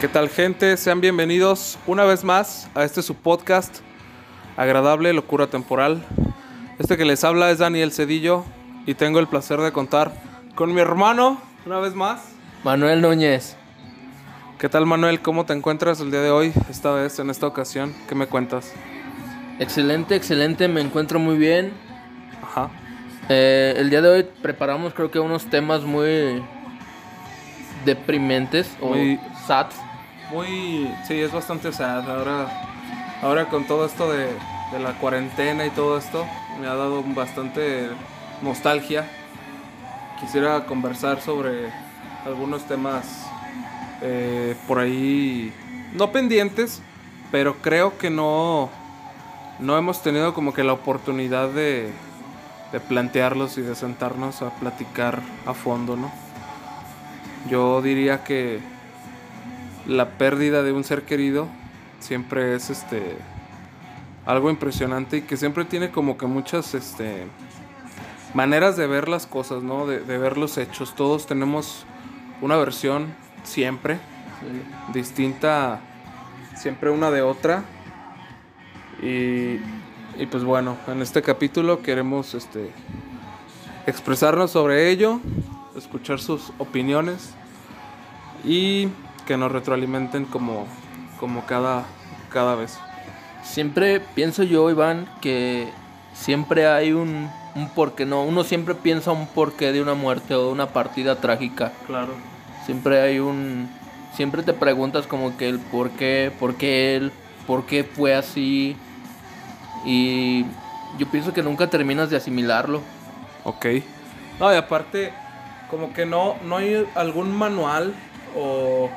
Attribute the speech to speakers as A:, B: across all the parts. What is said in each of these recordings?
A: ¿Qué tal gente? Sean bienvenidos una vez más a este su podcast agradable Locura Temporal. Este que les habla es Daniel Cedillo y tengo el placer de contar con mi hermano una vez más.
B: Manuel Núñez.
A: ¿Qué tal Manuel? ¿Cómo te encuentras el día de hoy, esta vez, en esta ocasión? ¿Qué me cuentas?
B: Excelente, excelente, me encuentro muy bien.
A: Ajá.
B: Eh, el día de hoy preparamos creo que unos temas muy deprimentes
A: Muy-
B: o sad.
A: Muy... Sí, es bastante sad. Ahora, ahora con todo esto de, de la cuarentena y todo esto, me ha dado bastante nostalgia. Quisiera conversar sobre algunos temas eh, por ahí, no pendientes, pero creo que no, no hemos tenido como que la oportunidad de, de plantearlos y de sentarnos a platicar a fondo, ¿no? Yo diría que la pérdida de un ser querido siempre es este algo impresionante y que siempre tiene como que muchas este maneras de ver las cosas, ¿no? De, de ver los hechos. Todos tenemos una versión siempre distinta siempre una de otra. Y, y pues bueno, en este capítulo queremos este expresarnos sobre ello, escuchar sus opiniones y que nos retroalimenten como, como cada, cada vez.
B: Siempre pienso yo, Iván, que siempre hay un, un porqué, no, uno siempre piensa un porqué de una muerte o de una partida trágica.
A: Claro.
B: Siempre hay un, siempre te preguntas como que el por qué, por qué él, por qué fue así. Y yo pienso que nunca terminas de asimilarlo.
A: Ok. No, y aparte, como que no, no hay algún manual o,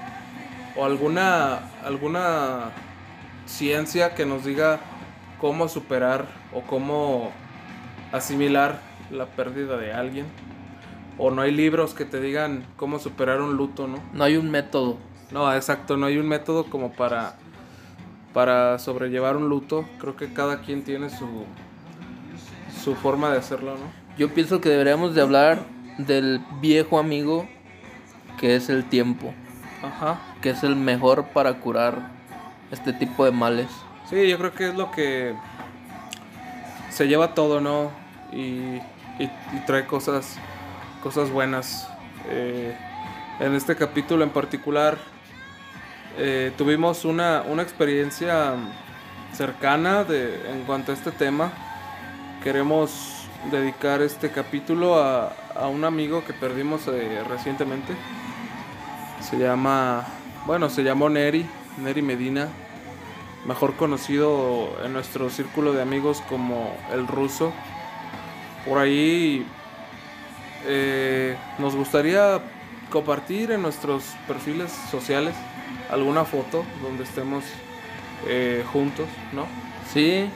A: o alguna, alguna ciencia que nos diga cómo superar o cómo asimilar la pérdida de alguien. O no hay libros que te digan cómo superar un luto, ¿no?
B: No hay un método.
A: No, exacto, no hay un método como para, para sobrellevar un luto. Creo que cada quien tiene su, su forma de hacerlo, ¿no?
B: Yo pienso que deberíamos de hablar del viejo amigo que es el tiempo,
A: Ajá.
B: que es el mejor para curar este tipo de males.
A: Sí, yo creo que es lo que se lleva todo, ¿no? Y, y- y trae cosas, cosas buenas. Eh, en este capítulo en particular eh, tuvimos una, una experiencia cercana de, en cuanto a este tema. Queremos dedicar este capítulo a, a un amigo que perdimos eh, recientemente. Se llama, bueno, se llamó Neri, Neri Medina mejor conocido en nuestro círculo de amigos como el ruso. Por ahí eh, nos gustaría compartir en nuestros perfiles sociales alguna foto donde estemos eh, juntos, ¿no?
B: Sí,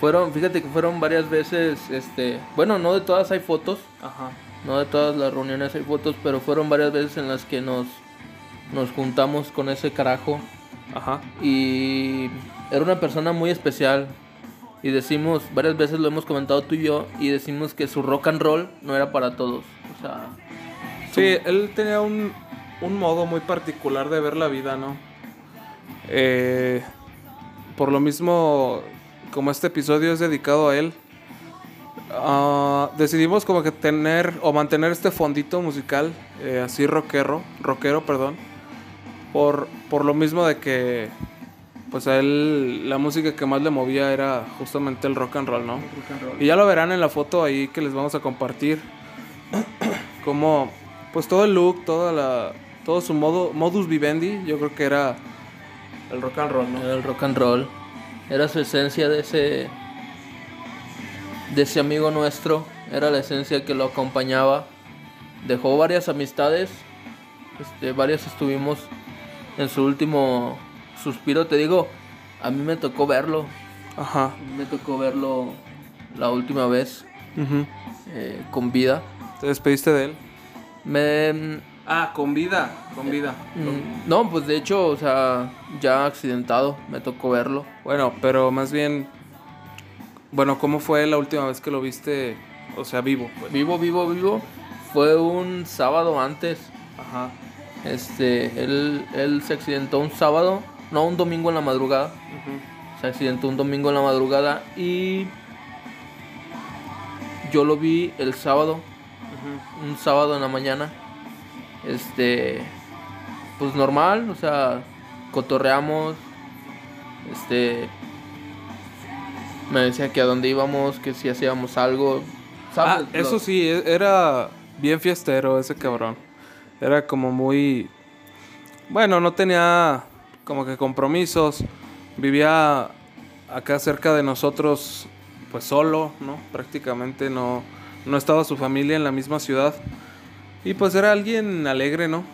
B: fueron, fíjate que fueron varias veces, este, bueno, no de todas hay fotos,
A: Ajá.
B: no de todas las reuniones hay fotos, pero fueron varias veces en las que nos, nos juntamos con ese carajo
A: Ajá.
B: y era una persona muy especial y decimos, varias veces lo hemos comentado tú y yo, y decimos que su rock and roll no era para todos, o sea,
A: Sí, él tenía un, un modo muy particular de ver la vida, ¿no? Eh, por lo mismo, como este episodio es dedicado a él, ah, decidimos como que tener o mantener este fondito musical eh, así rockero, rockero, perdón, por, por lo mismo de que pues a él la música que más le movía era justamente el rock and roll, ¿no? Y ya lo verán en la foto ahí que les vamos a compartir. Como, pues todo el look, toda la, todo su modo, modus vivendi, yo creo que era el rock and roll, ¿no?
B: Era el rock and roll. Era su esencia de ese. de ese amigo nuestro. Era la esencia que lo acompañaba. Dejó varias amistades. Este, varias estuvimos en su último suspiro. Te digo, a mí me tocó verlo.
A: Ajá.
B: Me tocó verlo la última vez eh, con vida.
A: ¿Te despediste de él?
B: Me.
A: Ah, con vida, con vida.
B: mm, No, pues de hecho, o sea, ya accidentado. Me tocó verlo.
A: Bueno, pero más bien, bueno, ¿cómo fue la última vez que lo viste, o sea, vivo? pues?
B: Vivo, vivo, vivo. Fue un sábado antes.
A: Ajá.
B: Este, él, él se accidentó un sábado, no, un domingo en la madrugada. Se accidentó un domingo en la madrugada y yo lo vi el sábado, un sábado en la mañana. Este, pues normal, o sea, cotorreamos. Este, me decía que a dónde íbamos, que si hacíamos algo.
A: Ah, eso sí, e- era bien fiestero ese cabrón. Era como muy... Bueno, no tenía como que compromisos. Vivía acá cerca de nosotros, pues solo, ¿no? Prácticamente no, no estaba su familia en la misma ciudad. Y pues era alguien alegre, ¿no?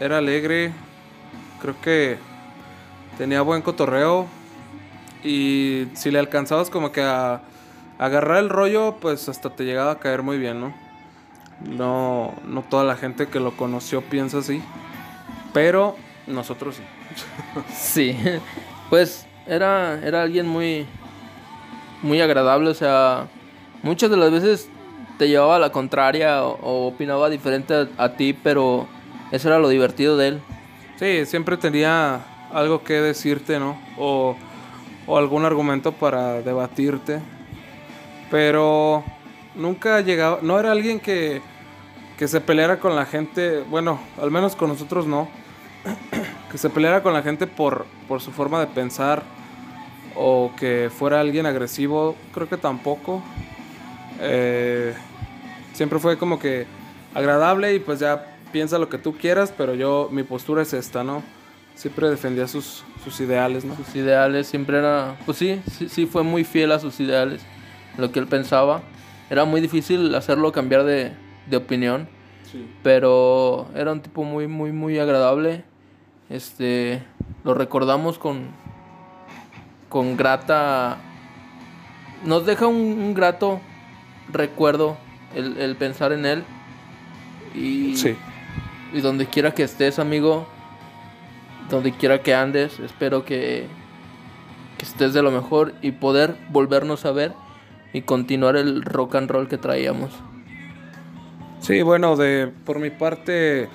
A: Era alegre. Creo que tenía buen cotorreo. Y si le alcanzabas como que a agarrar el rollo, pues hasta te llegaba a caer muy bien, ¿no? No, no toda la gente que lo conoció piensa así. Pero nosotros sí.
B: Sí, pues era, era alguien muy, muy agradable, o sea, muchas de las veces te llevaba a la contraria o, o opinaba diferente a, a ti, pero eso era lo divertido de él.
A: Sí, siempre tenía algo que decirte, ¿no? O, o algún argumento para debatirte. Pero nunca llegaba, no era alguien que, que se peleara con la gente, bueno, al menos con nosotros no, que se peleara con la gente por, por su forma de pensar o que fuera alguien agresivo, creo que tampoco. Eh, siempre fue como que agradable y pues ya piensa lo que tú quieras, pero yo, mi postura es esta, ¿no? Siempre defendía sus, sus ideales, ¿no?
B: Sus ideales siempre era, pues sí, sí, sí fue muy fiel a sus ideales, lo que él pensaba. Era muy difícil hacerlo cambiar de, de opinión.
A: Sí.
B: pero era un tipo muy muy muy agradable este lo recordamos con con grata nos deja un, un grato recuerdo el, el pensar en él y,
A: Sí.
B: y donde quiera que estés amigo donde quiera que andes espero que que estés de lo mejor y poder volvernos a ver y continuar el rock and roll que traíamos
A: Sí, bueno, de por mi parte,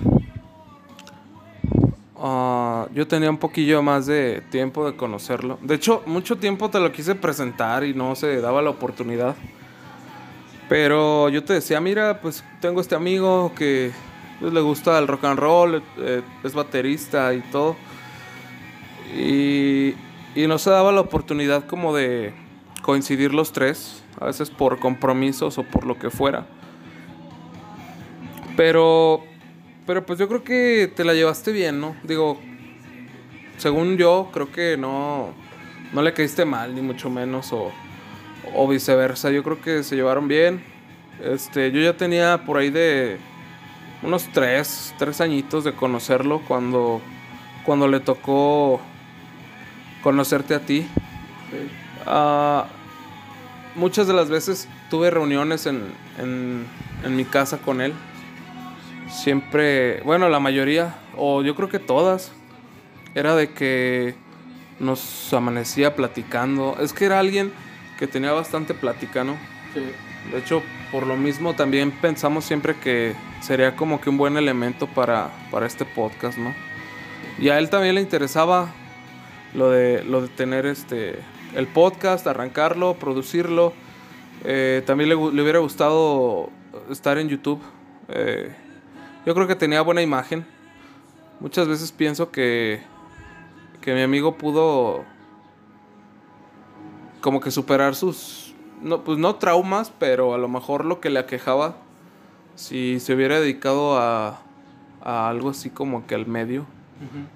A: ah, yo tenía un poquillo más de tiempo de conocerlo. De hecho, mucho tiempo te lo quise presentar y no se daba la oportunidad. Pero yo te decía, mira, pues tengo este amigo que pues, le gusta el rock and roll, eh, es baterista y todo. Y no se daba la oportunidad como de coincidir los tres, a veces por compromisos o por lo que fuera. Pero, pero pues yo creo que te la llevaste bien, ¿no? Digo, según yo, creo que no, no le caíste mal, ni mucho menos, o, o viceversa. Yo creo que se llevaron bien. Este, yo ya tenía por ahí de unos tres, tres añitos de conocerlo cuando, cuando le tocó conocerte a ti. Ah, muchas de las veces tuve reuniones en, en, en mi casa con él. Siempre, bueno, la mayoría, o yo creo que todas, era de que nos amanecía platicando. Es que era alguien que tenía bastante plática, ¿no? De hecho, por lo mismo también pensamos siempre que sería como que un buen elemento para, para este podcast, ¿no? Y a él también le interesaba lo de, lo de tener este, el podcast, arrancarlo, producirlo. Eh, también le, hubiera gustado estar en YouTube. Eh, yo creo que tenía buena imagen. Muchas veces pienso que, que mi amigo pudo como que superar sus, no, pues no traumas, pero a lo mejor lo que le aquejaba, si se hubiera dedicado a, a algo así como que al medio.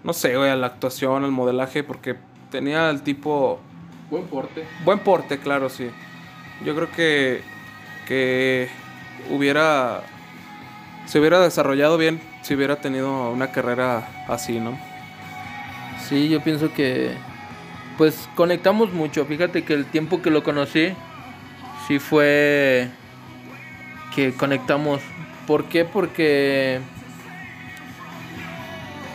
A: No sé, güey, a la actuación, al modelaje, porque tenía el tipo
B: buen porte
A: Buen porte, claro, sí. Yo creo que, que hubiera. Se hubiera desarrollado bien si hubiera tenido una carrera así, ¿no?
B: Sí, yo pienso que pues conectamos mucho. Fíjate que el tiempo que lo conocí sí fue que conectamos. ¿Por qué? Porque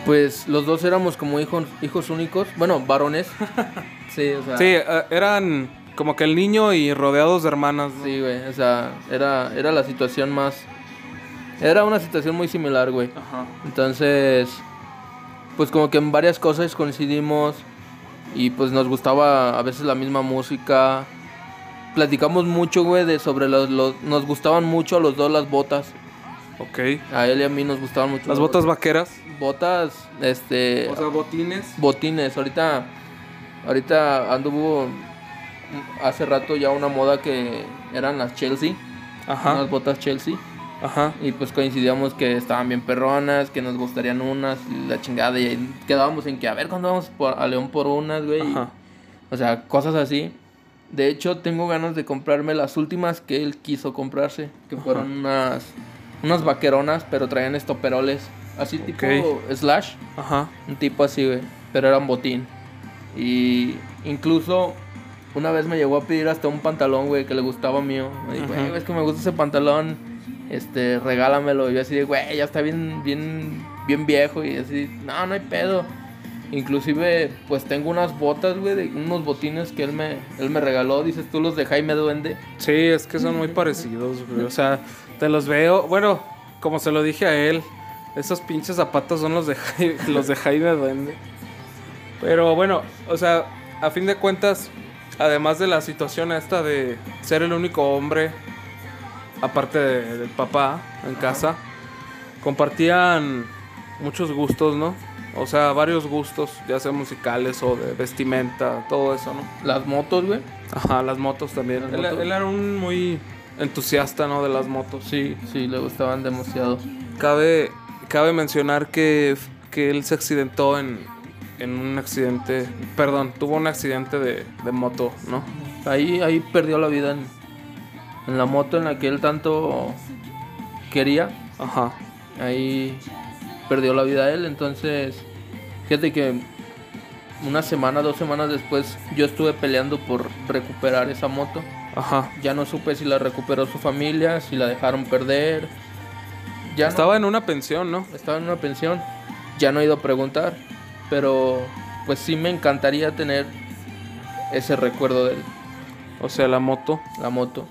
B: pues los dos éramos como hijos hijos únicos, bueno, varones. Sí, o sea,
A: Sí, eh, eran como que el niño y rodeados de hermanas. ¿no?
B: Sí, güey, o sea, era era la situación más era una situación muy similar, güey.
A: Ajá.
B: Entonces, pues como que en varias cosas coincidimos y pues nos gustaba a veces la misma música. Platicamos mucho, güey, de sobre los, los- nos gustaban mucho a los dos las botas.
A: Ok.
B: A él y a mí nos gustaban mucho
A: Las botas vaqueras.
B: botas este
A: O sea, botines.
B: botines. Ahorita, ahorita anduvo hace rato ya una moda que eran las Chelsea,
A: Ajá.
B: unas botas Chelsea.
A: Ajá.
B: Y pues coincidíamos que estaban bien perronas, que nos gustarían unas, y la chingada. Y quedábamos en que a ver cuándo vamos por- a León por unas, güey.
A: Ajá.
B: O sea, cosas así. De hecho, tengo ganas de comprarme las últimas que él quiso comprarse, que fueron unas, unas vaqueronas, pero traían estoperoles. Así tipo slash.
A: Ajá.
B: Un tipo así, güey. Pero eran botín. Y incluso una vez me llegó a pedir hasta un pantalón, güey, que le gustaba mío. Me dijo,
A: Ajá.
B: güey, es que me gusta ese pantalón. Este, regálamelo. Y yo así de, güey, ya está bien, bien, bien viejo. Y así, no, no hay pedo. Inclusive, pues tengo unas botas, güey, de unos botines que él me, él me regaló. Dices tú los de Jaime Duende.
A: Sí, es que son muy parecidos, güey. O sea, te los veo. Bueno, como se lo dije a él, esos pinches zapatos son los de, los de Jaime Duende. Pero bueno, o sea, a fin de cuentas, además de la situación esta de ser el único hombre, aparte de- del papá en casa, compartían muchos gustos, ¿no? O sea, varios gustos, ya sea musicales o de vestimenta, todo eso, ¿no?
B: Las motos, güey.
A: Ajá, las motos también.
B: Las
A: Él,
B: motos.
A: él era un muy entusiasta, ¿no? De las motos.
B: Sí, sí, le gustaban demasiado.
A: Cabe, cabe mencionar que, que él se accidentó en, en un accidente, perdón, tuvo un accidente de, de moto, ¿no?
B: Ahí, ahí perdió la vida en, en la moto en la que él tanto quería.
A: Ajá.
B: Ahí perdió la vida él. Entonces, fíjate que una semana, dos semanas después, yo estuve peleando por recuperar esa moto.
A: Ajá.
B: Ya no supe si la recuperó su familia, si la dejaron perder. Ya no-
A: Estaba en una pensión, ¿no?
B: estaba en una pensión. Ya no he ido a preguntar. Pero pues sí me encantaría tener ese recuerdo de él,
A: O sea, la moto,
B: la moto.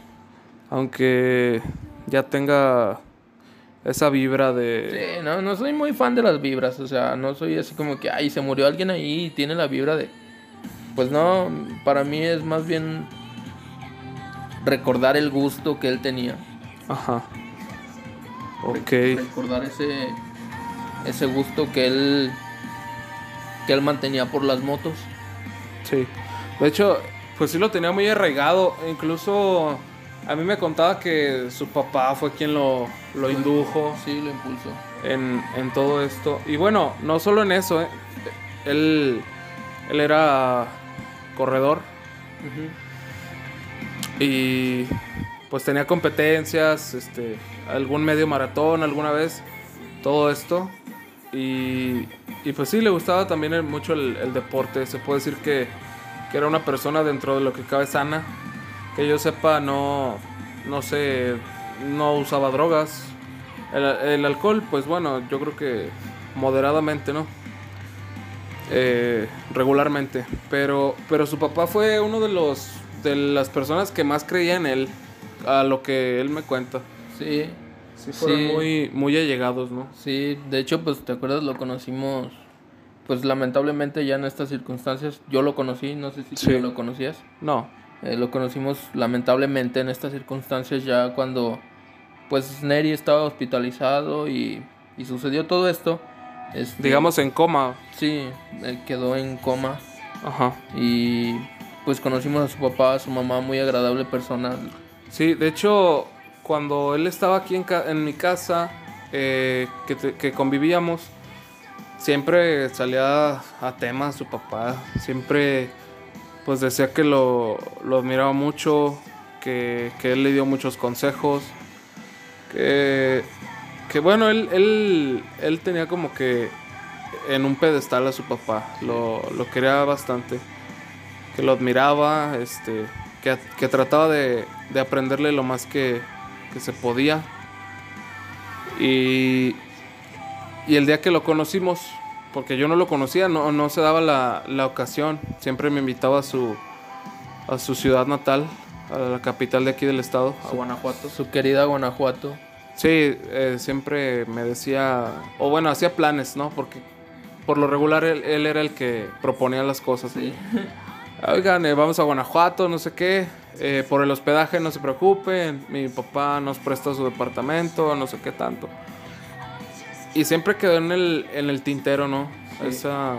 A: aunque ya tenga esa vibra de...
B: Sí, no, no soy muy fan de las vibras, o sea, no soy así como que, ay, se murió alguien ahí y tiene la vibra de... Pues no, para mí es más bien recordar el gusto que él tenía.
A: Ajá. Ok.
B: Recordar ese, ese gusto que él, que él mantenía por las motos.
A: Sí. De hecho, pues sí lo tenía muy arraigado. Incluso a mí me contaba que su papá fue quien lo, lo indujo
B: Sí, lo impulsó.
A: en, en todo esto. Y bueno, no solo en eso, ¿eh? Él, él era corredor y pues tenía competencias, este, algún medio maratón alguna vez, todo esto. Y, y pues sí, le gustaba también mucho el, el deporte. Se puede decir que, que era una persona dentro de lo que cabe sana. Que yo sepa, no, no sé, no usaba drogas. El, el alcohol, pues bueno, yo creo que moderadamente, ¿no? Eh, regularmente. Pero, pero su papá fue uno de los de las personas que más creía en él, a lo que él me cuenta.
B: Sí,
A: Sí, fueron
B: Sí.
A: muy, muy allegados, ¿no?
B: sí, de hecho, pues, ¿te acuerdas? Lo conocimos, pues, lamentablemente ya en estas circunstancias. Yo lo conocí, no sé si tú
A: Sí.
B: lo conocías.
A: No,
B: Eh, lo conocimos lamentablemente en estas circunstancias ya cuando pues Neri estaba hospitalizado y, y sucedió todo esto. Este,
A: digamos en coma.
B: Sí, él quedó en coma
A: Ajá.
B: y pues conocimos a su papá, a su mamá, muy agradable persona.
A: Sí, de hecho, cuando él estaba aquí en, mi casa, eh, que, que convivíamos, siempre salía a tema su papá. Siempre, pues decía que lo, lo admiraba mucho, que, que él le dio muchos consejos. Que, que bueno, él, él, él tenía como que en un pedestal a su papá. Lo, lo quería bastante. Que lo admiraba, este, que, que trataba de, de aprenderle lo más que, que se podía. Y, y el día que lo conocimos, porque yo no lo conocía, no, no se daba la, la ocasión, siempre me invitaba a su, a su ciudad natal, a la capital de aquí del estado, a Guanajuato.
B: Su querida Guanajuato.
A: Sí, eh, siempre me decía, o bueno, hacía planes, ¿no? Porque por lo regular él, él era el que proponía las cosas.
B: Sí.
A: Oigan, eh, vamos a Guanajuato, no sé qué. eh, por el hospedaje no se preocupen. Mi papá nos presta su departamento, no sé qué tanto. Y siempre quedó en el, en el tintero, ¿no?
B: Sí.
A: Esa,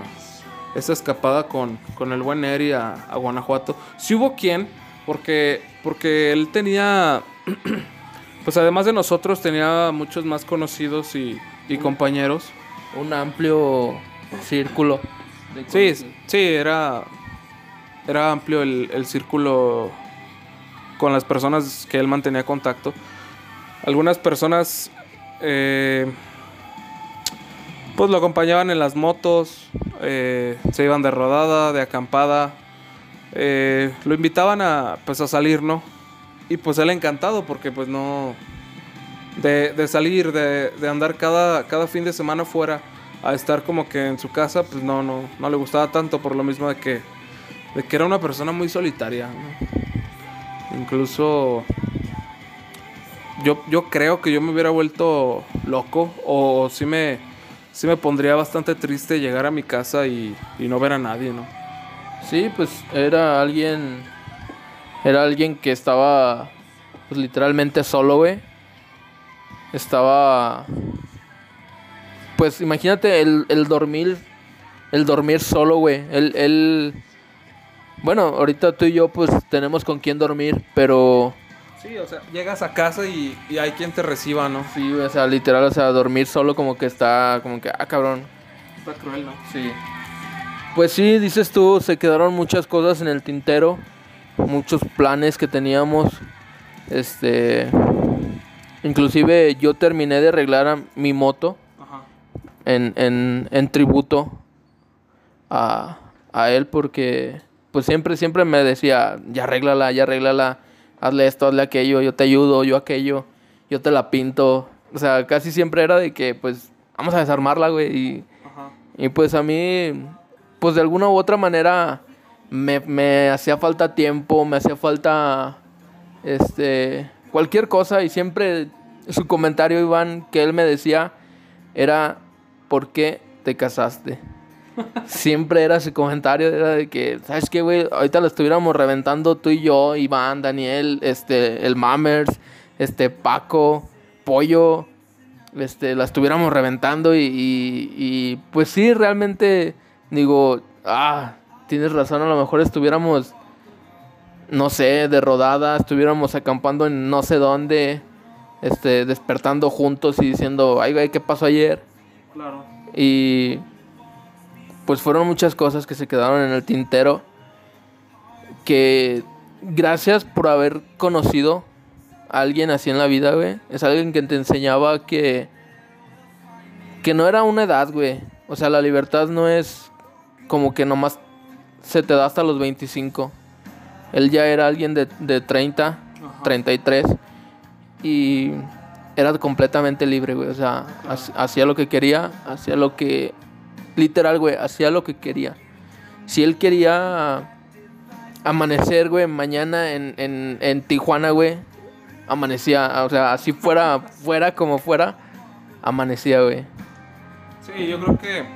A: esa escapada con, con el buen Eri a, a Guanajuato. Sí hubo quien, porque, porque él tenía, pues además de nosotros, tenía muchos más conocidos y, y compañeros.
B: Un amplio círculo. de
A: Sí, sí, era, era amplio el, el círculo con las personas que él mantenía contacto. Algunas personas eh, pues lo acompañaban en las motos, eh, se iban de rodada, de acampada, eh, lo invitaban a, pues, a salir, ¿no? Y pues él encantado porque pues no... De, de salir, de, de andar cada, cada fin de semana fuera a estar como que en su casa, pues no, no, no le gustaba tanto por lo mismo de que, de que era una persona muy solitaria. ¿no? Incluso yo, yo creo que yo me hubiera vuelto loco o sí me, sí me pondría bastante triste llegar a mi casa y, y no ver a nadie, ¿no?
B: Sí, pues era alguien. Era alguien que estaba. Pues literalmente solo, güey. Estaba. Pues imagínate el, el dormir. El dormir solo, güey. Él, él. Bueno, ahorita tú y yo, pues tenemos con quién dormir, pero.
A: Sí, o sea, llegas a casa y, y hay quien te reciba, ¿no?
B: Sí, o sea, literal, o sea, dormir solo como que está. Como que, ah, cabrón.
A: Está cruel, ¿no?
B: Sí. Pues sí, dices tú, se quedaron muchas cosas en el tintero, muchos planes que teníamos. Este, inclusive yo terminé de arreglar a mi moto
A: Ajá.
B: en, en, en tributo a, a él porque pues siempre, siempre me decía, ya arréglala, ya arréglala, hazle esto, hazle aquello, yo te ayudo, yo aquello, yo te la pinto. O sea, casi siempre era de que pues vamos a desarmarla, güey, y...
A: Ajá.
B: Y pues a mí, pues de alguna u otra manera, me, me hacía falta tiempo, me hacía falta, este, cualquier cosa. Y siempre su comentario, Iván, que él me decía, era, ¿por qué te casaste? Siempre era su comentario, era de que, ¿sabes qué, güey? Ahorita lo estuviéramos reventando tú y yo, Iván, Daniel, este, el Mammers, este, Paco, Pollo, este, la estuviéramos reventando y, y- y, pues sí, realmente digo, ah, tienes razón, a lo mejor estuviéramos, no sé, de rodada, estuviéramos acampando en no sé dónde, este, despertando juntos y diciendo, ay, güey, ¿qué pasó ayer?
A: Claro.
B: Y pues fueron muchas cosas que se quedaron en el tintero. Que gracias por haber conocido a alguien así en la vida, güey. Es alguien que te enseñaba que. Que no era una edad, güey. O sea, la libertad no es como que nomás se te da hasta los 25. Él ya era alguien de, de 30,
A: Ajá.
B: 33. Y era completamente libre, güey. O sea, ha- hacía lo que quería, hacía lo que. Literal, güey, hacía lo que quería. Si él quería amanecer, güey, mañana en, en, en Tijuana, güey, amanecía. O sea, así fuera, fuera como fuera, amanecía, güey.
A: Sí, yo creo que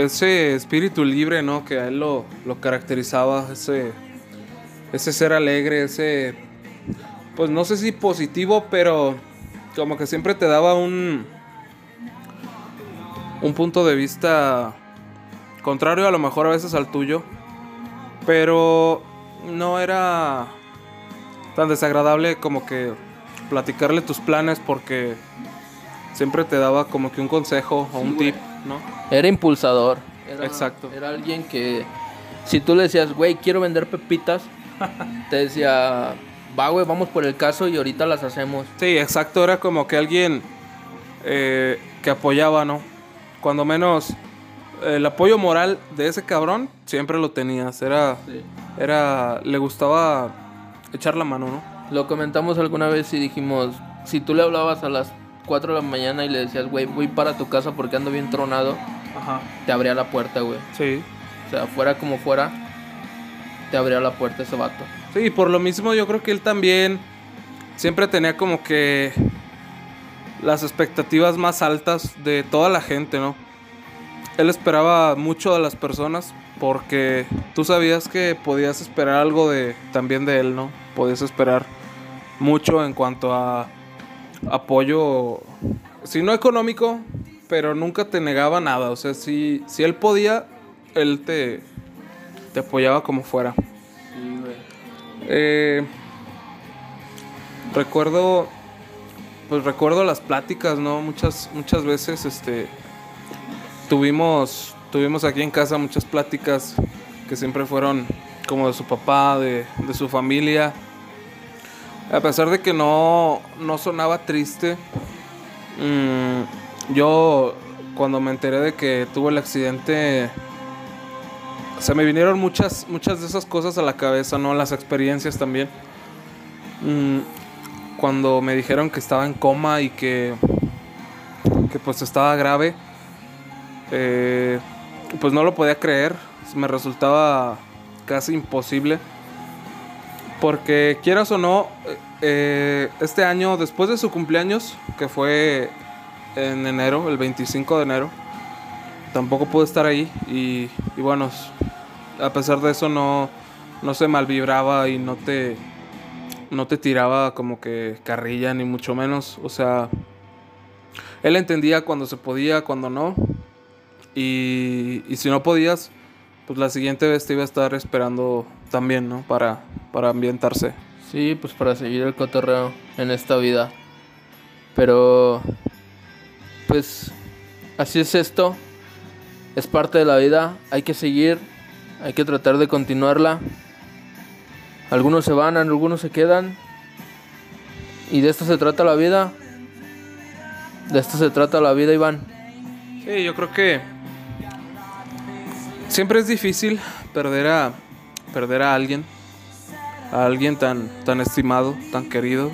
A: ese espíritu libre, ¿no? Que a él lo, lo caracterizaba, ese, ese ser alegre, ese, pues no sé si positivo, pero como que siempre te daba un, un punto de vista contrario a lo mejor a veces al tuyo, pero no era tan desagradable como que platicarle tus planes porque siempre te daba como que un consejo o un
B: güey.
A: tip, ¿no?
B: Era impulsador. Era-
A: Exacto.
B: Era alguien que, si tú le decías, güey, quiero vender pepitas, te decía, va, güey, vamos por el caso y ahorita las hacemos.
A: Sí, exacto, era como que alguien eh, que apoyaba, ¿no? Cuando menos el apoyo moral de ese cabrón siempre lo tenías, era, era, le gustaba echar la mano, ¿no?
B: Lo comentamos alguna vez y dijimos, si tú le hablabas a las 4 de la mañana y le decías, güey, voy para tu casa porque ando bien tronado,
A: Ajá.
B: te abría la puerta, güey.
A: Sí.
B: O sea, fuera como fuera, te abría la puerta ese vato.
A: Sí, por lo mismo yo creo que él también siempre tenía como que las expectativas más altas de toda la gente, ¿no? él esperaba mucho de las personas porque tú sabías que podías esperar algo de también de él, ¿no? Podías esperar mucho en cuanto a apoyo, si no económico, pero nunca te negaba nada. O sea, si, si él podía, él te, te apoyaba como fuera. Eh, recuerdo, pues recuerdo las pláticas, ¿no? Muchas, muchas veces, este, tuvimos, tuvimos aquí en casa muchas pláticas que siempre fueron como de su papá, de, de su familia. A pesar de que no, no sonaba triste, mm, yo cuando me enteré de que tuvo el accidente, se me vinieron muchas, muchas de esas cosas a la cabeza, ¿no? Las experiencias también. Mm, cuando me dijeron que estaba en coma y que, que pues estaba grave, eh, pues no lo podía creer, me resultaba casi imposible. Porque quieras o no, eh, este año, después de su cumpleaños, que fue en enero, el 25 de enero, tampoco pude estar ahí. Y, y bueno, a pesar de eso no, no se malvibraba y no te, no te tiraba como que carrilla, ni mucho menos. O sea, él entendía cuando se podía, cuando no. Y, y si no podías, pues la siguiente vez te iba a estar esperando también, ¿no? Para, para ambientarse.
B: Sí, pues para seguir el cotorreo en esta vida. Pero, pues, así es esto. Es parte de la vida. Hay que seguir. Hay que tratar de continuarla. Algunos se van, algunos se quedan. Y de esto se trata la vida. De esto se trata la vida, Iván.
A: Sí, yo creo que siempre es difícil perder a perder a alguien, a alguien tan tan estimado, tan querido.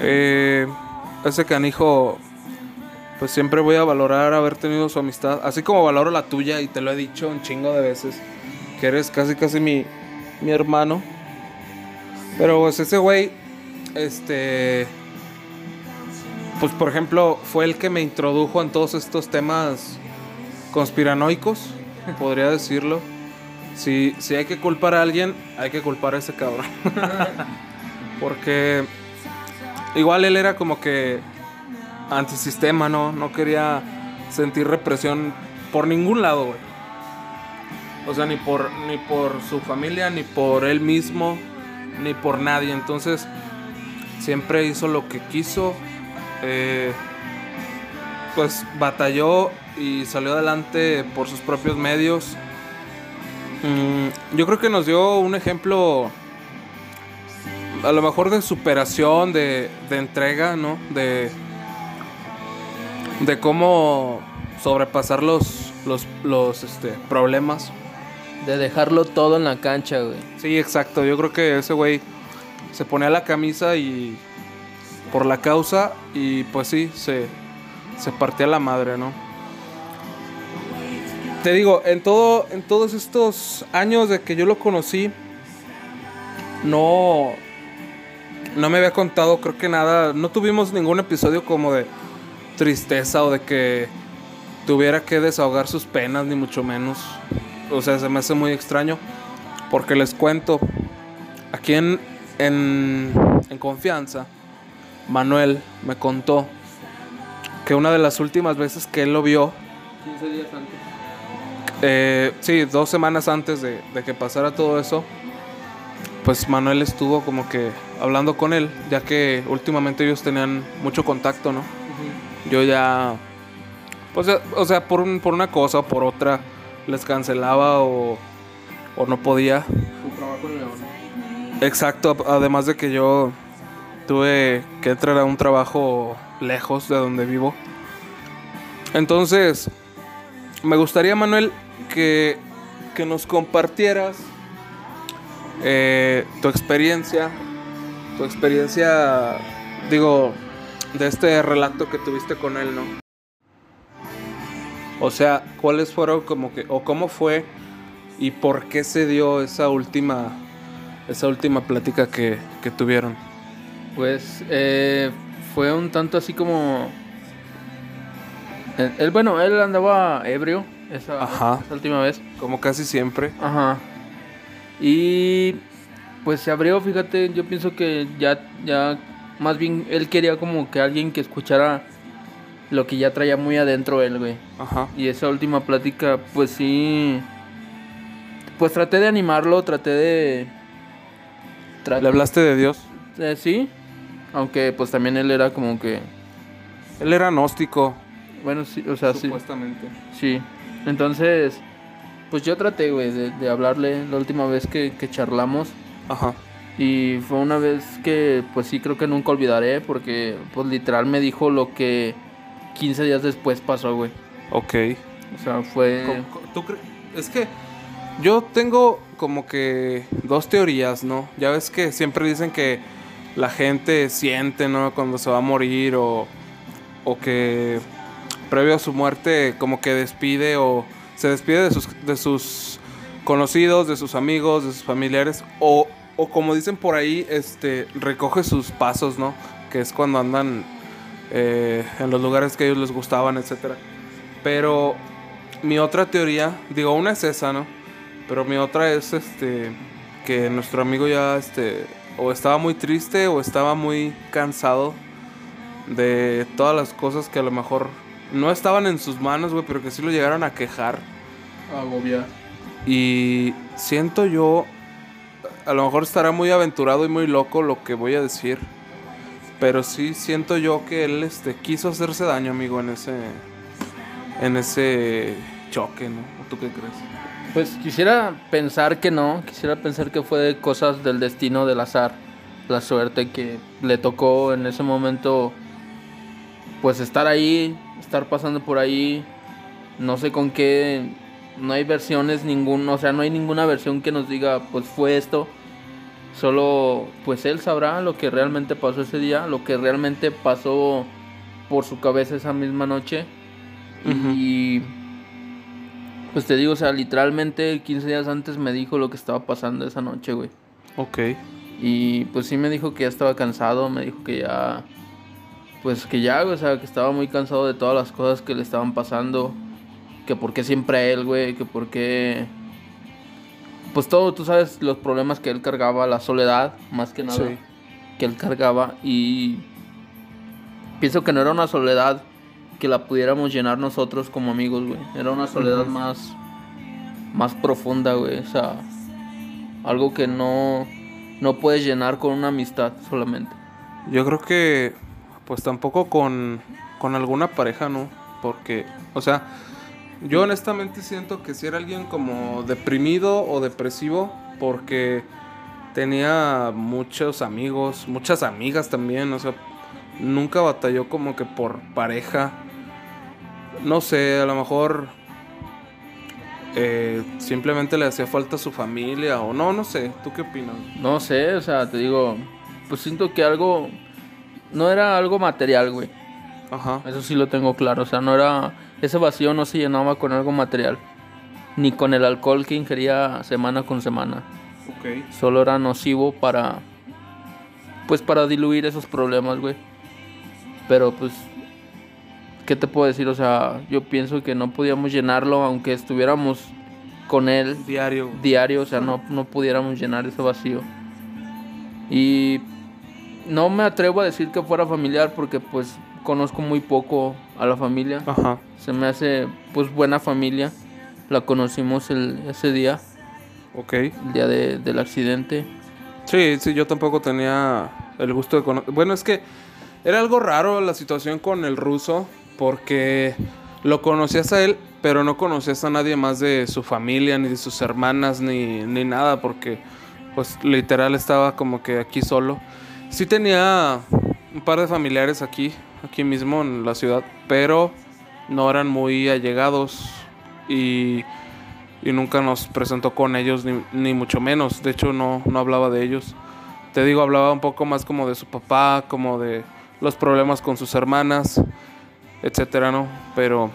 A: Eh, ese canijo, pues siempre voy a valorar haber tenido su amistad, así como valoro la tuya y te lo he dicho un chingo de veces, que eres casi casi mi, mi hermano. Pero pues ese güey, este, pues por ejemplo, fue el que me introdujo en todos estos temas conspiranoicos, podría decirlo. Si, si hay que culpar a alguien, hay que culpar a ese cabrón. Porque igual él era como que antisistema, ¿no? No quería sentir represión por ningún lado, güey. O sea, ni por, ni por su familia, ni por él mismo, ni por nadie. Entonces, siempre hizo lo que quiso. Eh, pues batalló y salió adelante por sus propios medios. Mm, yo creo que nos dio un ejemplo a lo mejor de superación, de, de entrega, ¿no? De, de cómo sobrepasar los, los, los este, problemas.
B: De dejarlo todo en la cancha, güey.
A: Sí, exacto. Yo creo que ese güey se ponía la camisa y por la causa y pues sí, se, se partía la madre, ¿no? Te digo, en, todo, en todos estos años de que yo lo conocí, no, no me había contado, creo que nada, no tuvimos ningún episodio como de tristeza o de que tuviera que desahogar sus penas, ni mucho menos. O sea, se me hace muy extraño, porque les cuento, aquí en, en, en confianza, Manuel me contó que una de las últimas veces que él lo vio,
B: 15 días antes.
A: eh, sí, dos semanas antes de, de que pasara todo eso, pues Manuel estuvo como que hablando con él, ya que últimamente ellos tenían mucho contacto, ¿no? Yo ya, pues, ya- o sea, por, un- por una cosa o por otra, les cancelaba o, o no podía.
B: Su trabajo en León.
A: Exacto, además de que yo tuve que entrar a un trabajo lejos de donde vivo. Entonces, me gustaría, Manuel, que, que nos compartieras eh, tu experiencia, tu experiencia, digo, de este relato que tuviste con él, ¿no? O sea, ¿cuáles fueron como que, o cómo fue y por qué se dio esa última, esa última plática que, que tuvieron?
B: Pues eh, fue un tanto así como Él, él, bueno, él andaba ebrio esa,
A: Ajá.
B: esa última vez.
A: Como casi siempre.
B: Ajá. Y pues se abrió, fíjate, yo pienso que ya, ya, más bien él quería como que alguien que escuchara lo que ya traía muy adentro él, güey.
A: Ajá.
B: Y esa última plática, pues sí, pues traté de animarlo, traté de...
A: ¿Le hablaste de Dios?
B: eh, sí, aunque pues también él era como que,
A: Él era gnóstico,
B: bueno, sí, o sea, sí,
A: supuestamente.
B: sí. Entonces, pues yo traté, güey, de, de hablarle la última vez que, que charlamos.
A: Ajá.
B: Y fue una vez que, pues sí, creo que nunca olvidaré, porque, pues literal me dijo lo que 15 días después pasó, güey.
A: Ok.
B: O sea, fue...
A: Co- co- ¿Tú cre- Es que yo tengo como que dos teorías, ¿no? Ya ves que siempre dicen que la gente siente, ¿no? Cuando se va a morir o, o que previo a su muerte como que despide o se despide de sus, de sus conocidos, de sus amigos, de sus familiares o, o como dicen por ahí, este, recoge sus pasos, ¿no? Que es cuando andan eh, en los lugares que a ellos les gustaban, etcétera. Pero mi otra teoría, digo, una es esa, ¿no? Pero mi otra es este que nuestro amigo ya este o estaba muy triste o estaba muy cansado de todas las cosas que a lo mejor no estaban en sus manos, güey, pero que sí lo llegaron a quejar.
B: Agobiar.
A: Y siento yo, a lo mejor estará muy aventurado y muy loco lo que voy a decir. Pero sí siento yo que él este, quiso hacerse daño, amigo, en ese, en ese choque, ¿no? ¿O ¿Tú qué crees?
B: Pues quisiera pensar que no, quisiera pensar que fue de cosas del destino, del azar, la suerte que le tocó en ese momento, pues estar ahí, estar pasando por ahí, no sé con qué, no hay versiones ninguna, o sea, no hay ninguna versión que nos diga, pues fue esto, solo pues él sabrá lo que realmente pasó ese día, lo que realmente pasó por su cabeza esa misma noche. Y pues te digo, o sea, literalmente 15 días antes me dijo lo que estaba pasando esa noche, güey.
A: Ok.
B: Y pues sí me dijo que ya estaba cansado, me dijo que ya, pues que ya, güey, o sea, que estaba muy cansado de todas las cosas que le estaban pasando. Que por qué siempre a él, güey, que por qué... Pues todo, tú sabes los problemas que él cargaba, la soledad, más que nada,
A: Sí.
B: que él cargaba. Y pienso que no era una soledad que la pudiéramos llenar nosotros como amigos, güey. Era una soledad más, más profunda, güey. O sea, algo que no, no puedes llenar con una amistad solamente.
A: Yo creo que, pues tampoco con, con alguna pareja, ¿no? Porque, o sea, yo honestamente siento que si era alguien como deprimido o depresivo, porque tenía muchos amigos, muchas amigas también, o sea, nunca batalló como que por pareja. No sé, a lo mejor eh, simplemente le hacía falta su familia o no, no sé, ¿tú qué opinas?
B: No sé, o sea, te digo, pues siento que algo, no era algo material, güey.
A: Ajá.
B: Eso sí lo tengo claro, o sea, no era, ese vacío no se llenaba con algo material. Ni con el alcohol que ingería semana con semana.
A: Ok.
B: Solo era nocivo para, pues para diluir esos problemas, güey. Pero pues, ¿qué te puedo decir? O sea, yo pienso que no podíamos llenarlo aunque estuviéramos con él
A: Diario.
B: diario, o sea, no, no pudiéramos llenar ese vacío. Y no me atrevo a decir que fuera familiar porque pues conozco muy poco a la familia.
A: Ajá.
B: Se me hace pues buena familia. La conocimos el, ese día,
A: Ok.
B: el día de- del accidente.
A: Sí, sí, yo tampoco tenía el gusto de conocer. Bueno, es que era algo raro la situación con el ruso, porque lo conocías a él, pero no conocías a nadie más de su familia, ni de sus hermanas, ni, ni nada, porque pues literal estaba como que aquí solo. Sí tenía un par de familiares aquí, aquí mismo en la ciudad, pero no eran muy allegados y, y nunca nos presentó con ellos, ni, ni mucho menos. De hecho, no, no hablaba de ellos. Te digo, hablaba un poco más como de su papá, como de los problemas con sus hermanas, etcétera, ¿no? Pero,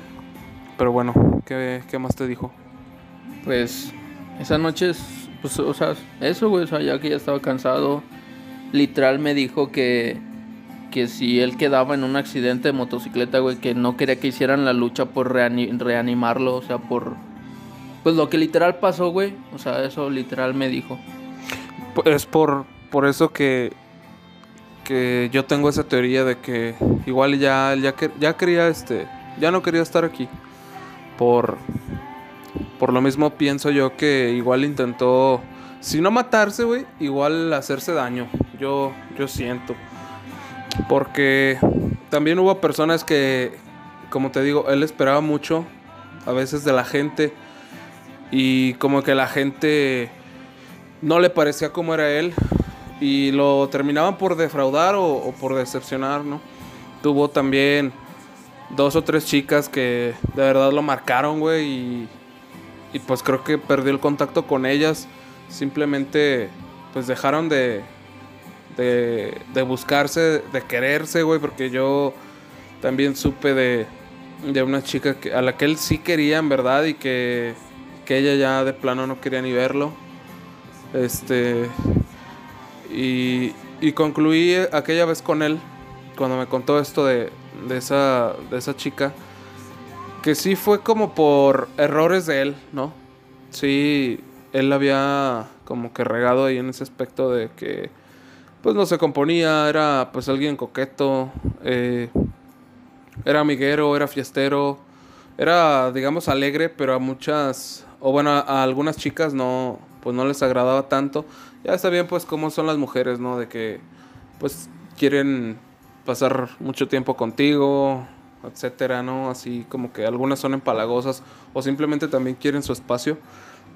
A: pero bueno, ¿qué, qué más te dijo?
B: Pues esa noche, es- pues, o sea, eso, güey, o sea, ya que ya estaba cansado, literal me dijo que, que si él quedaba en un accidente de motocicleta, güey, que no quería que hicieran la lucha por reanimarlo, o sea, por... Pues lo que literal pasó, güey, o sea, eso literal me dijo.
A: Es por, por eso que, que yo tengo esa teoría de que igual ya, ya, ya quería, este, ya no quería estar aquí. Por, por lo mismo pienso yo que igual intentó, si no matarse, güey, igual hacerse daño. Yo, yo siento. Porque también hubo personas que, como te digo, él esperaba mucho a veces de la gente y como que la gente no le parecía como era él y lo terminaban por defraudar o, por decepcionar, ¿no? Tuvo también dos o tres chicas que de verdad lo marcaron, güey, y, y pues creo que perdió el contacto con ellas. Simplemente pues dejaron de, de, buscarse, de quererse, güey, porque yo también supe de, de una chica que, a la que él sí quería en verdad y que, que ella ya de plano no quería ni verlo. Este. Y, y concluí aquella vez con él, cuando me contó esto de, de, esa, de esa chica, que sí fue como por errores de él, ¿no? Sí, él había como que regado ahí en ese aspecto de que pues no se componía, era pues alguien coqueto, eh, era amiguero, era fiestero, era digamos alegre, pero a muchas, o bueno, a, algunas chicas no, pues no les agradaba tanto. Ya está pues cómo son las mujeres, ¿no? De que pues quieren pasar mucho tiempo contigo, etcétera, ¿no? Así como que algunas son empalagosas o simplemente también quieren su espacio,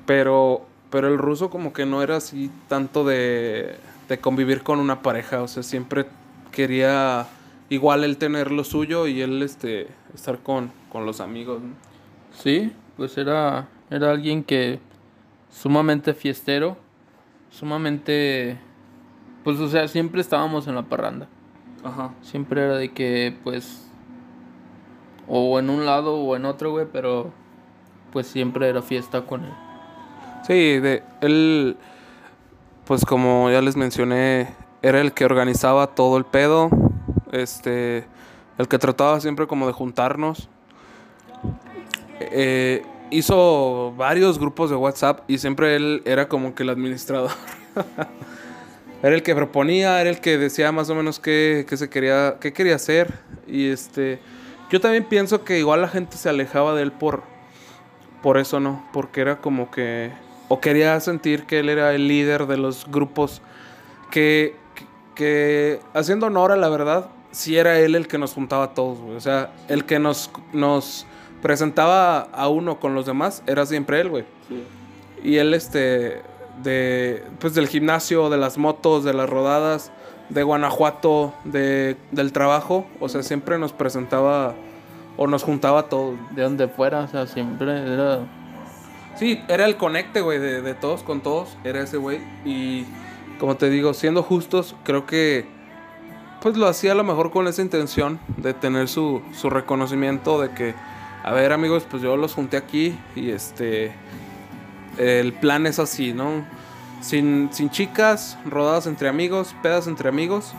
A: pero pero el ruso como que no era así tanto de de convivir con una pareja, o sea, siempre quería igual él tener lo suyo y él este estar con, con los amigos.
B: Sí, pues era era alguien que sumamente fiestero, sumamente pues o sea, siempre estábamos en la parranda. Ajá. Siempre era de que pues o en un lado o en otro, güey, pero pues siempre era fiesta con él.
A: Sí, de él pues como ya les mencioné, era el que organizaba todo el pedo, este, el que trataba siempre como de juntarnos. Eh, hizo varios grupos de WhatsApp y siempre él era como que el administrador. era el que proponía, era el que decía más o menos qué, qué se quería, qué quería hacer. Y este, yo también pienso que igual la gente se alejaba de él por, por eso, ¿no? Porque era como que o quería sentir que él era el líder de los grupos que, que, haciendo honor a la verdad, sí era él el que nos juntaba a todos, O sea, el que nos, nos presentaba a uno con los demás era siempre él, güey. Y él, este, de, pues del gimnasio, de las motos, de las rodadas, de Guanajuato, de, del trabajo, o sea, siempre nos presentaba o nos juntaba a todos.
B: De donde fuera, o sea, siempre era
A: Sí, era el conecte, güey, de, todos con todos. Era ese güey. Y como te digo, siendo justos, creo que pues lo hacía a lo mejor con esa intención de tener su, su reconocimiento de que, a ver amigos, pues yo los junté aquí y este, el plan es así, ¿no? Sin, sin chicas, rodadas entre amigos, pedas entre amigos,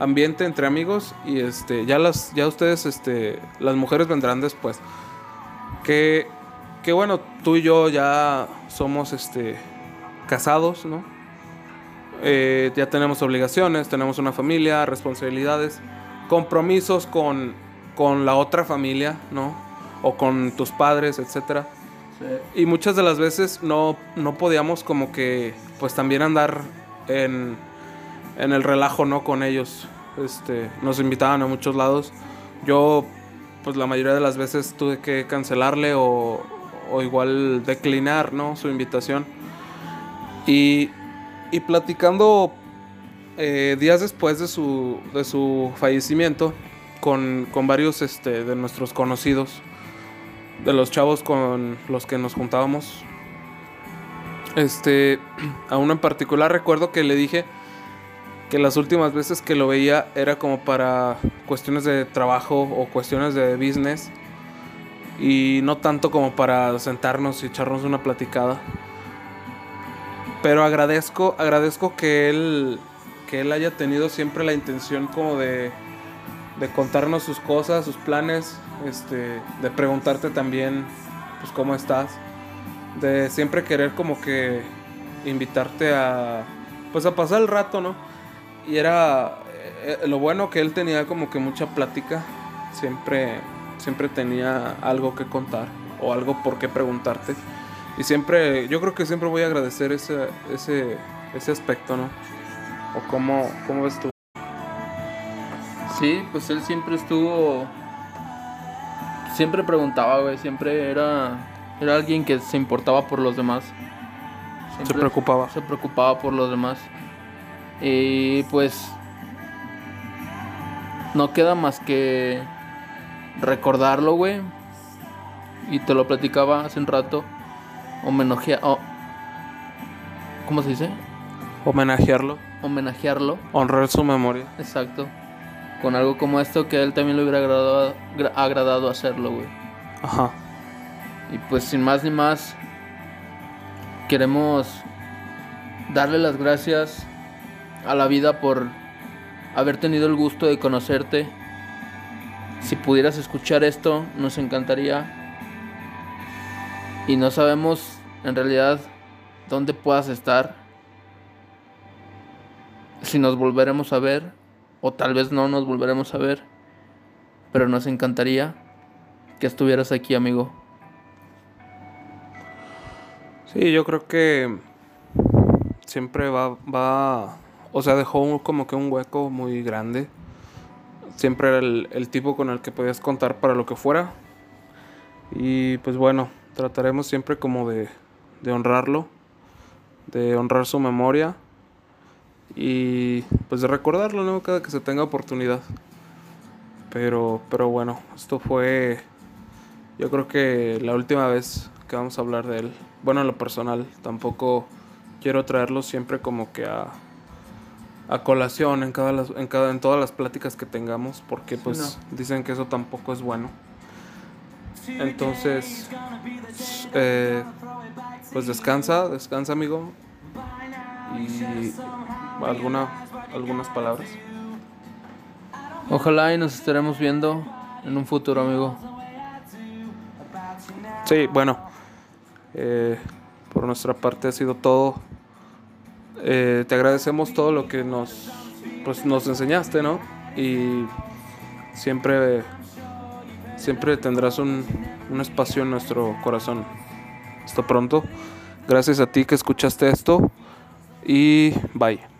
A: ambiente entre amigos y este, ya las, ya ustedes, este, las mujeres vendrán después. Que que bueno, tú y yo ya somos este casados, ¿no? Eh, ya tenemos obligaciones, tenemos una familia, responsabilidades, compromisos con, con la otra familia, ¿no? O con tus padres, etcétera. Y muchas de las veces no, no podíamos como que, pues también andar en, en el relajo, ¿no? Con ellos. Este, nos invitaban a muchos lados. Yo, pues la mayoría de las veces tuve que cancelarle o, o igual declinar ¿no? su invitación. Y, y platicando eh, días después de su, de su fallecimiento con, con varios este, de nuestros conocidos, de los chavos con los que nos juntábamos, este, a uno en particular recuerdo que le dije que las últimas veces que lo veía era como para cuestiones de trabajo o cuestiones de business y no tanto como para sentarnos y echarnos una platicada. Pero agradezco, agradezco que él, que él haya tenido siempre la intención como de, de contarnos sus cosas, sus planes, este, de preguntarte también, pues, cómo estás, de siempre querer como que invitarte a, pues, a pasar el rato, ¿no? Y era eh, lo bueno que él tenía como que mucha plática, siempre, siempre tenía algo que contar o algo por qué preguntarte. Y siempre, yo creo que siempre voy a agradecer ese, ese, ese aspecto, ¿no? ¿O cómo, cómo ves tú?
B: Sí, pues él siempre estuvo. Siempre preguntaba, güey. Siempre era. Era alguien que se importaba por los demás.
A: se preocupaba.
B: Se preocupaba por los demás. Y pues. No queda más que. Recordarlo, güey. Y te lo platicaba hace un rato. Homenajear. ¿Cómo se dice?
A: Homenajearlo.
B: Homenajearlo.
A: Honrar su memoria.
B: Exacto con algo como esto que a él también le hubiera agradado, agradado hacerlo, güey.
A: Ajá.
B: Y pues sin más ni más, queremos darle las gracias a la vida por haber tenido el gusto de conocerte. Si pudieras escuchar esto, nos encantaría. Y no sabemos en realidad dónde puedas estar. Si nos volveremos a ver o tal vez no nos volveremos a ver, pero nos encantaría que estuvieras aquí, amigo.
A: Sí, yo creo que siempre va, va, o sea, dejó como que un hueco muy grande. Siempre era el, tipo con el que podías contar para lo que fuera. Y pues bueno, trataremos siempre como de, de honrarlo, de honrar su memoria y pues de recordarlo, ¿no? Cada que se tenga oportunidad. Pero, pero bueno, esto fue yo creo que la última vez que vamos a hablar de él. Bueno, en lo personal, tampoco quiero traerlo siempre como que a, a colación en, cada, en, cada, en todas las pláticas que tengamos, porque pues dicen que eso tampoco es bueno. Entonces, eh, pues descansa, descansa amigo. Y alguna, algunas palabras.
B: Ojalá y nos estaremos viendo en un futuro, amigo.
A: Sí, bueno, eh, por nuestra parte ha sido todo. Eh, te agradecemos todo lo que nos, pues, nos enseñaste, ¿no? Y siempre, siempre tendrás un, un espacio en nuestro corazón. Hasta pronto. Gracias a ti que escuchaste esto y bye.